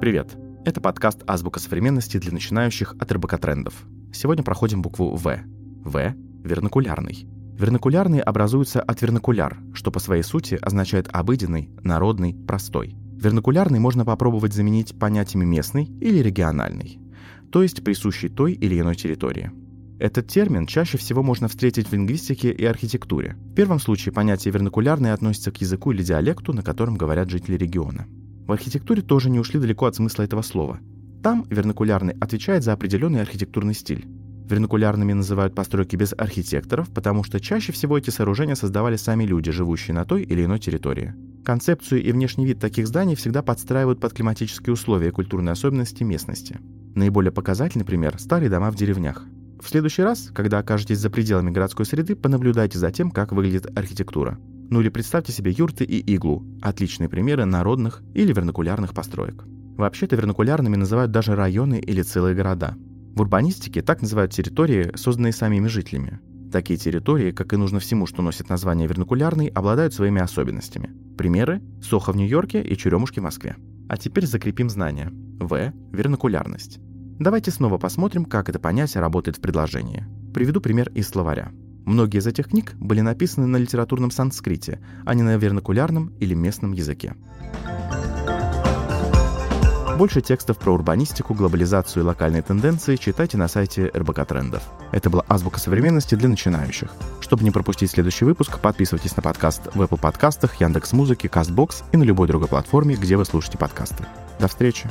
Привет! Это подкаст «Азбука современности» для начинающих от РБК трендов. Сегодня проходим букву «В». «В» — вернокулярный. Вернокулярный образуется от вернокуляр, что по своей сути означает обыденный, народный, простой. Вернокулярный можно попробовать заменить понятиями местный или региональный, то есть присущий той или иной территории. Этот термин чаще всего можно встретить в лингвистике и архитектуре. В первом случае понятие вернокулярный относится к языку или диалекту, на котором говорят жители региона. В архитектуре тоже не ушли далеко от смысла этого слова. Там вернокулярный отвечает за определенный архитектурный стиль. Вернокулярными называют постройки без архитекторов, потому что чаще всего эти сооружения создавали сами люди, живущие на той или иной территории. Концепцию и внешний вид таких зданий всегда подстраивают под климатические условия и культурные особенности местности. Наиболее показательный пример – старые дома в деревнях. В следующий раз, когда окажетесь за пределами городской среды, понаблюдайте за тем, как выглядит архитектура. Ну или представьте себе юрты и иглу – отличные примеры народных или вернокулярных построек. Вообще-то вернокулярными называют даже районы или целые города. В урбанистике так называют территории, созданные самими жителями. Такие территории, как и нужно всему, что носит название вернокулярный, обладают своими особенностями. Примеры – Сохо в Нью-Йорке и Черемушки в Москве. А теперь закрепим знания. В – вернокулярность. Давайте снова посмотрим, как это понятие работает в предложении. Приведу пример из словаря. Многие из этих книг были написаны на литературном санскрите, а не на вернокулярном или местном языке. Больше текстов про урбанистику, глобализацию и локальные тенденции читайте на сайте РБК Трендов. Это была азбука современности для начинающих. Чтобы не пропустить следующий выпуск, подписывайтесь на подкаст в Apple подкастах, Яндекс.Музыке, Castbox и на любой другой платформе, где вы слушаете подкасты. До встречи!